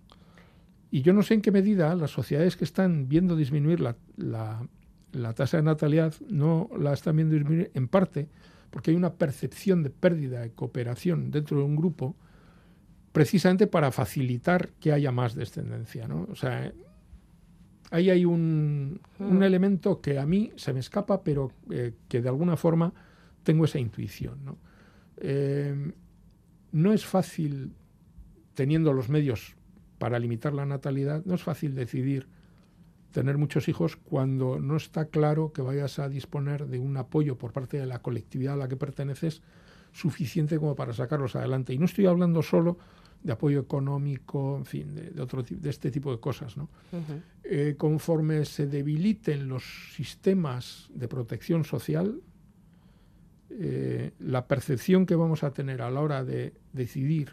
[SPEAKER 3] Y yo no sé en qué medida las sociedades que están viendo disminuir la, la tasa de natalidad no la están viendo disminuir en parte porque hay una percepción de pérdida de cooperación dentro de un grupo precisamente para facilitar que haya más descendencia. ¿no? O sea, ahí hay un, un, mm. elemento que a mí se me escapa, pero eh, que de alguna forma tengo esa intuición. ¿no? Eh, no es fácil, teniendo los medios para limitar la natalidad, no es fácil decidir tener muchos hijos cuando no está claro que vayas a disponer de un apoyo por parte de la colectividad a la que perteneces suficiente como para sacarlos adelante. Y no estoy hablando solo de apoyo económico, en fin, de, otro de este tipo de cosas. ¿no? Eh, conforme se debiliten los sistemas de protección social, eh, la percepción que vamos a tener a la hora de decidir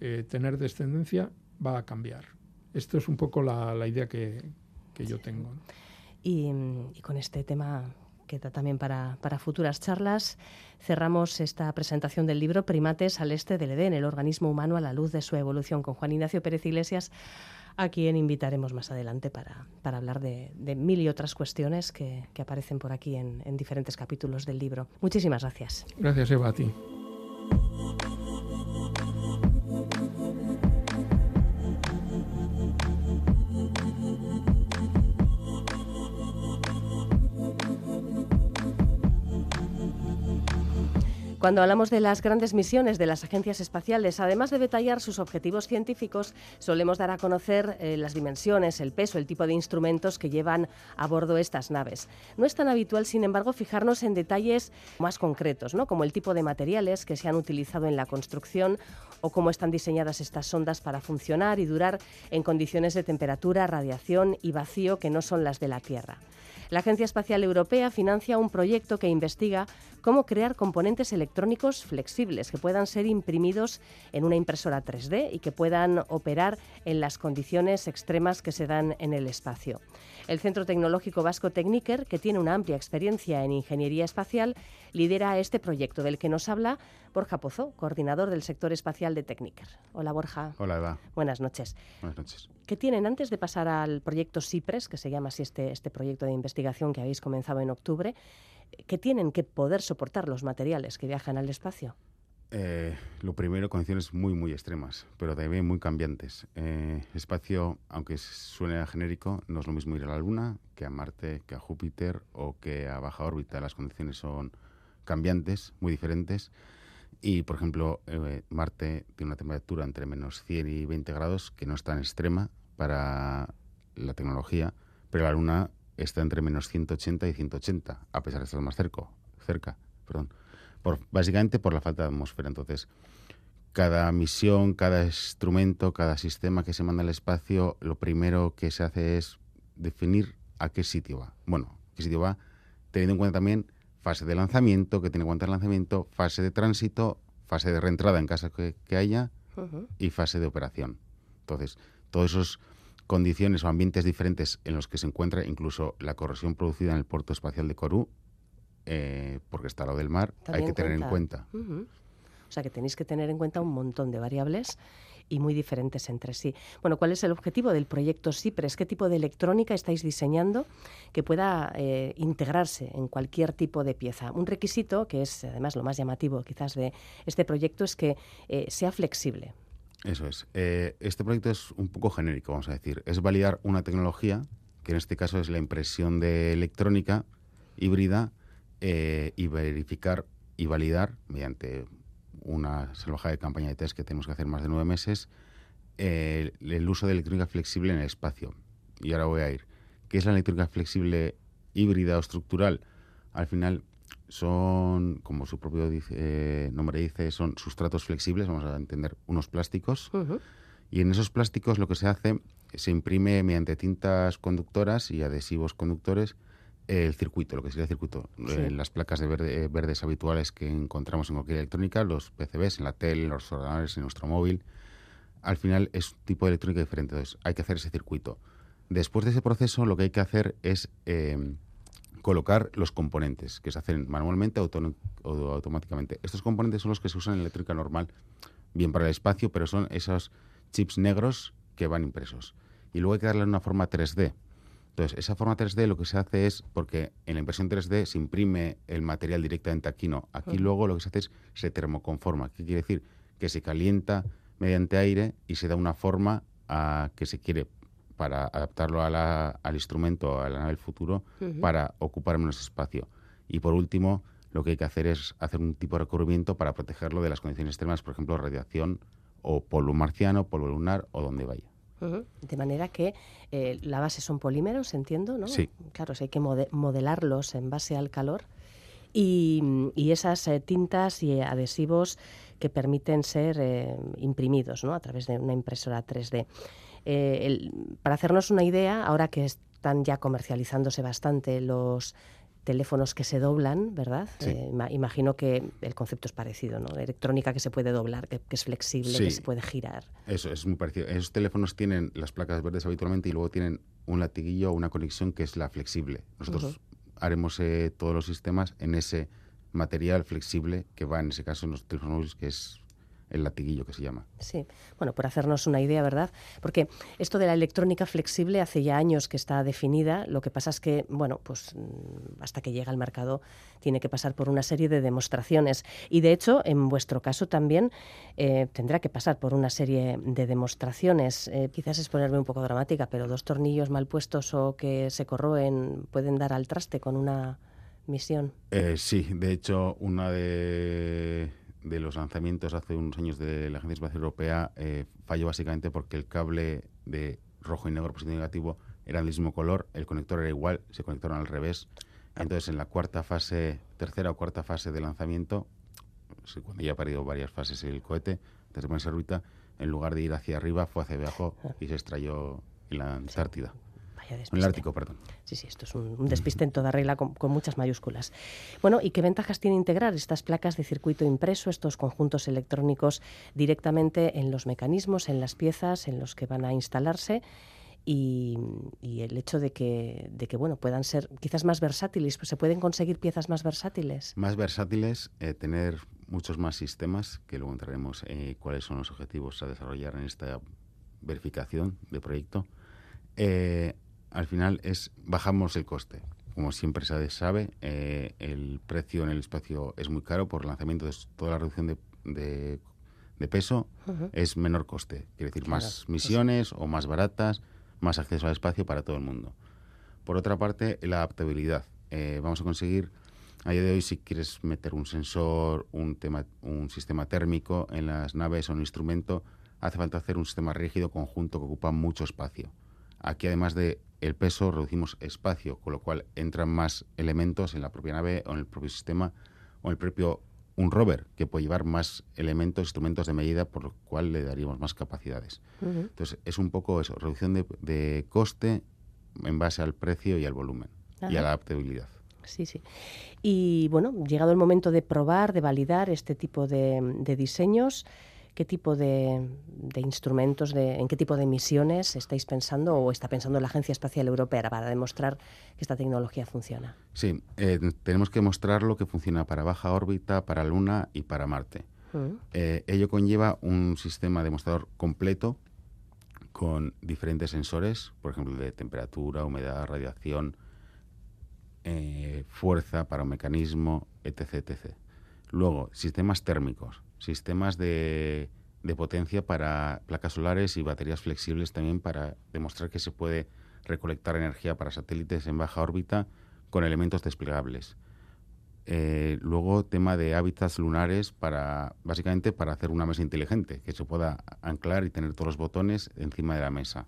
[SPEAKER 3] eh, tener descendencia va a cambiar. Esto es un poco la, la idea que, que yo tengo.
[SPEAKER 2] Y, con este tema también para, futuras charlas. Cerramos esta presentación del libro Primates al este del Edén, el organismo humano a la luz de su evolución, con Juan Ignacio Pérez Iglesias, a quien invitaremos más adelante para, hablar de, mil y otras cuestiones que, aparecen por aquí en, en diferentes capítulos del libro. Muchísimas gracias.
[SPEAKER 3] Gracias, Eva, a ti.
[SPEAKER 2] Cuando hablamos de las grandes misiones de las agencias espaciales, además de detallar sus objetivos científicos, solemos dar a conocer eh, las dimensiones, el peso, el tipo de instrumentos que llevan a bordo estas naves. No es tan habitual, sin embargo, fijarnos en detalles más concretos, ¿no? como el tipo de materiales que se han utilizado en la construcción o cómo están diseñadas estas sondas para funcionar y durar en condiciones de temperatura, radiación y vacío que no son las de la Tierra. La Agencia Espacial Europea financia un proyecto que investiga cómo crear componentes electrónicos flexibles que puedan ser imprimidos en una impresora 3D y que puedan operar en las condiciones extremas que se dan en el espacio. El Centro Tecnológico Vasco Techniker, que tiene una amplia experiencia en ingeniería espacial, lidera este proyecto del que nos habla Borja Pozo, coordinador del sector espacial de Techniker. Hola Borja.
[SPEAKER 4] Hola Eva.
[SPEAKER 2] Buenas noches.
[SPEAKER 4] Buenas noches.
[SPEAKER 2] ¿Qué tienen antes de pasar al proyecto CIPRES, que se llama así este, este proyecto de investigación que habéis comenzado en octubre? ¿Qué tienen que poder soportar los materiales que viajan al espacio?
[SPEAKER 4] Eh, lo primero, condiciones muy, muy extremas, pero también muy cambiantes. Eh, espacio, aunque suene genérico, no es lo mismo ir a la Luna que a Marte, que a Júpiter o que a baja órbita. Las condiciones son cambiantes, muy diferentes. Y, por ejemplo, eh, Marte tiene una temperatura entre menos 100 y 20 grados, que no es tan extrema para la tecnología, pero la Luna está entre menos 180 y 180, a pesar de estar más cerca. cerca perdón básicamente por la falta de atmósfera. Entonces, cada misión, cada instrumento, cada sistema que se manda al espacio, lo primero que se hace es definir a qué sitio va. Bueno, qué sitio va, teniendo en cuenta también fase de lanzamiento, que tiene en cuenta el lanzamiento, fase de tránsito, fase de reentrada en caso que, haya y fase de operación. Entonces, todas esas condiciones o ambientes diferentes en los que se encuentra, incluso la corrosión producida en el puerto espacial de Corú, eh, porque está lado del mar, hay que tener en cuenta.
[SPEAKER 2] O sea que tenéis que tener en cuenta un montón de variables y muy diferentes entre sí. Bueno, ¿cuál es el objetivo del proyecto CIPRES? ¿Qué tipo de electrónica estáis diseñando que pueda eh, integrarse en cualquier tipo de pieza? Un requisito, que es además lo más llamativo quizás de este proyecto, es que eh, sea flexible.
[SPEAKER 4] Eso es. este proyecto es un poco genérico, vamos a decir. Es validar una tecnología, que en este caso es la impresión de electrónica híbrida, eh, y verificar y validar mediante una salvajada de campaña de test que tenemos que hacer más de nueve meses eh, el uso de electrónica flexible en el espacio. Y ahora voy a ir. ¿Qué es la electrónica flexible híbrida o estructural? Al final son, como su propio eh, nombre dice, son sustratos flexibles, vamos a entender, unos plásticos. Y en esos plásticos lo que se hace, se imprime mediante tintas conductoras y adhesivos conductores el circuito, lo que sería el circuito, eh, las placas de verde, verdes habituales que encontramos en cualquier electrónica, los PCBs en la tele, en los ordenadores, en nuestro móvil. Al final es un tipo de electrónica diferente, entonces hay que hacer ese circuito. Después de ese proceso, lo que hay que hacer es eh, colocar los componentes, que se hacen manualmente o automáticamente. Estos componentes son los que se usan en eléctrica normal, bien para el espacio, pero son esos chips negros que van impresos. Y luego hay que darle una forma 3D. Entonces, esa forma 3D lo que se hace es, porque en la impresión 3D se imprime el material directamente aquí, no. Aquí luego lo que se hace es se termoconforma. ¿Qué quiere decir? Que se calienta mediante aire y se da una forma a que se quiere para adaptarlo al instrumento, a la nave del futuro, para ocupar menos espacio. Y por último, lo que hay que hacer es hacer un tipo de recubrimiento para protegerlo de las condiciones extremas, por ejemplo, radiación o polvo marciano, polvo lunar o donde vaya.
[SPEAKER 2] De manera que eh, la base son polímeros, entiendo, ¿no?
[SPEAKER 4] Sí.
[SPEAKER 2] Claro, hay que modelarlos en base al calor. Y, esas eh, tintas y adhesivos que permiten ser eh, imprimidos ¿no? a través de una impresora 3D. para hacernos una idea, ahora que están ya comercializándose bastante los teléfonos que se doblan, ¿verdad? Eh, imagino que el concepto es parecido, ¿no? Electrónica que se puede doblar, que, es flexible, que se puede girar.
[SPEAKER 4] Eso es muy parecido. Esos teléfonos tienen las placas verdes habitualmente y luego tienen un latiguillo o una conexión que es la flexible. Nosotros haremos eh, todos los sistemas en ese material flexible que va en ese caso en los teléfonos móviles, que es el latiguillo que se llama.
[SPEAKER 2] Sí, bueno, por hacernos una idea, ¿verdad? Porque esto de la electrónica flexible hace ya años que está definida, lo que pasa es que, bueno, pues mm, hasta que llega al mercado tiene que pasar por una serie de demostraciones. Y de hecho, en vuestro caso también eh, tendrá que pasar por una serie de demostraciones. Eh, quizás es ponerme un poco dramática, pero dos tornillos mal puestos o que se corroen pueden dar al traste con una misión.
[SPEAKER 4] Eh, sí, de hecho, una de de los lanzamientos hace unos años de la Agencia Espacial Europea eh, falló básicamente porque el cable de rojo y negro positivo y negativo era del mismo color, el conector era igual, se conectaron al revés. Entonces, en la cuarta fase, tercera o cuarta fase de lanzamiento, cuando ya ha perdido varias fases el cohete, desde ponerse órbita, en lugar de ir hacia arriba, fue hacia abajo y se estrelló en la Antártida. En el Ártico, perdón.
[SPEAKER 2] Sí, sí, esto es un, despiste en toda regla con, muchas mayúsculas. Bueno, ¿y qué ventajas tiene integrar estas placas de circuito impreso, estos conjuntos electrónicos directamente en los mecanismos, en las piezas en los que van a instalarse? Y, el hecho de que, de que bueno puedan ser quizás más versátiles, pues se pueden conseguir piezas más versátiles.
[SPEAKER 4] Más versátiles, eh, tener muchos más sistemas, que luego entraremos en cuáles son los objetivos a desarrollar en esta verificación de proyecto. Eh, al final es bajamos el coste. Como siempre se sabe, eh, el precio en el espacio es muy caro por el lanzamiento de toda la reducción de, peso es menor coste. Quiere decir, más misiones o más baratas, más acceso al espacio para todo el mundo. Por otra parte, la adaptabilidad. Eh, vamos a conseguir, a día de hoy, si quieres meter un sensor, un, tema, un sistema térmico en las naves o un instrumento, hace falta hacer un sistema rígido conjunto que ocupa mucho espacio. Aquí, además de el peso, reducimos espacio, con lo cual entran más elementos en la propia nave o en el propio sistema o en el propio un rover que puede llevar más elementos, instrumentos de medida, por lo cual le daríamos más capacidades. Entonces, es un poco eso, reducción de, coste en base al precio y al volumen y a la adaptabilidad.
[SPEAKER 2] Sí, sí. Y bueno, llegado el momento de probar, de validar este tipo de, de diseños, qué tipo de, instrumentos, de, en qué tipo de misiones estáis pensando o está pensando la Agencia Espacial Europea para demostrar que esta tecnología funciona.
[SPEAKER 4] Sí, eh, tenemos que mostrarlo que funciona para baja órbita, para Luna y para Marte. Mm. Eh, ello conlleva un sistema demostrador completo con diferentes sensores, por ejemplo, de temperatura, humedad, radiación, eh, fuerza para un mecanismo, etc, etc. Luego, sistemas térmicos, sistemas de, potencia para placas solares y baterías flexibles también para demostrar que se puede recolectar energía para satélites en baja órbita con elementos desplegables. Eh, luego, tema de hábitats lunares para, básicamente, para hacer una mesa inteligente, que se pueda anclar y tener todos los botones encima de la mesa.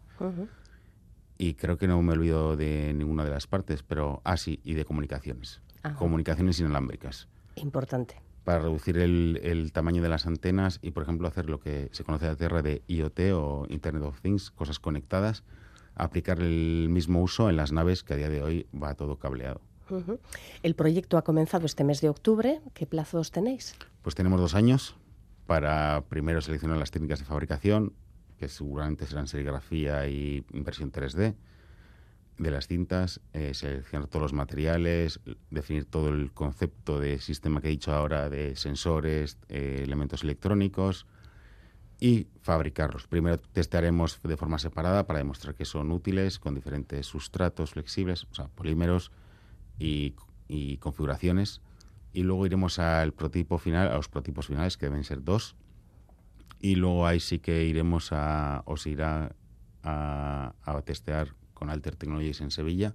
[SPEAKER 4] Y creo que no me olvido de ninguna de las partes, pero, ah, sí, y de comunicaciones. Comunicaciones inalámbricas.
[SPEAKER 2] Importante
[SPEAKER 4] para reducir el, tamaño de las antenas y, por ejemplo, hacer lo que se conoce la Tierra de IoT o Internet of Things, cosas conectadas, aplicar el mismo uso en las naves que a día de hoy va todo cableado.
[SPEAKER 2] El proyecto ha comenzado este mes de octubre. ¿Qué plazos tenéis?
[SPEAKER 4] Pues tenemos dos años para primero seleccionar las técnicas de fabricación, que seguramente serán serigrafía y impresión 3D. De las cintas, eh, seleccionar todos los materiales, definir todo el concepto de sistema que he dicho ahora de sensores, eh, elementos electrónicos y fabricarlos. Primero testearemos de forma separada para demostrar que son útiles con diferentes sustratos flexibles, o sea, polímeros y, y configuraciones. Y luego iremos al prototipo final, a los prototipos finales, que deben ser dos. Y luego ahí sí que iremos a, o se irá a, a testear con Alter Technologies en Sevilla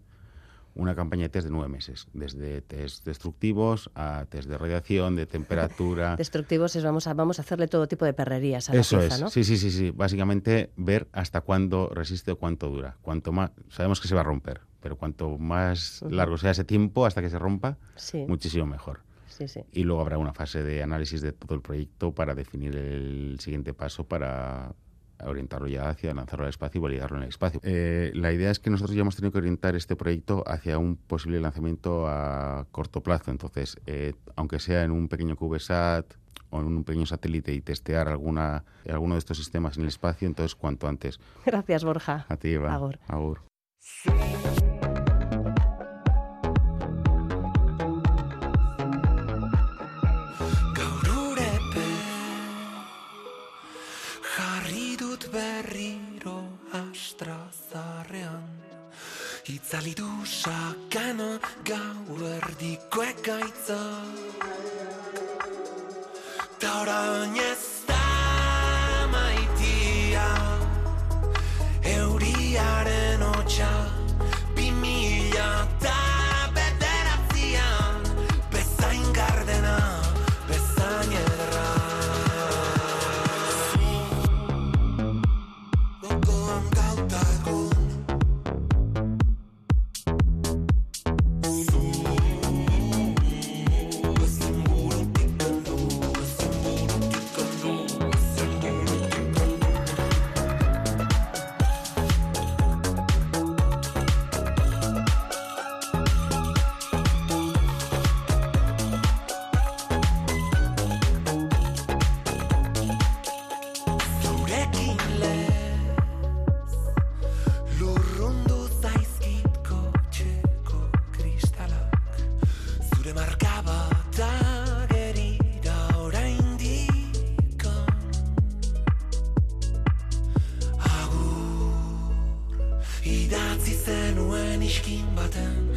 [SPEAKER 4] una campaña de test de nueve meses, desde test destructivos a test de radiación, de temperatura. *laughs*
[SPEAKER 2] Destructivos es vamos a, vamos a hacerle todo tipo de perrerías a
[SPEAKER 4] Eso
[SPEAKER 2] la pieza,
[SPEAKER 4] es,
[SPEAKER 2] ¿no?
[SPEAKER 4] sí, sí, sí, sí. Básicamente ver hasta cuándo resiste o cuánto dura. Cuanto más, sabemos que se va a romper, pero cuanto más largo sea ese tiempo hasta que se rompa,
[SPEAKER 2] Sí,
[SPEAKER 4] muchísimo mejor.
[SPEAKER 2] sí, sí.
[SPEAKER 4] Y luego habrá una fase de análisis de todo el proyecto para definir el siguiente paso para orientarlo ya hacia lanzarlo al espacio y validarlo en el espacio. Eh, la idea es que nosotros ya hemos tenido que orientar este proyecto hacia un posible lanzamiento a corto plazo. Entonces, eh, aunque sea en un pequeño CubeSat o en un pequeño satélite y testear alguna, alguno de estos sistemas en el espacio, entonces cuanto antes.
[SPEAKER 2] Gracias, Borja.
[SPEAKER 4] A ti, Eva.
[SPEAKER 2] Agur.
[SPEAKER 4] Agur.
[SPEAKER 5] Zalidu sakana gau erdiko egaitza. Idatzi zenuen iskin baten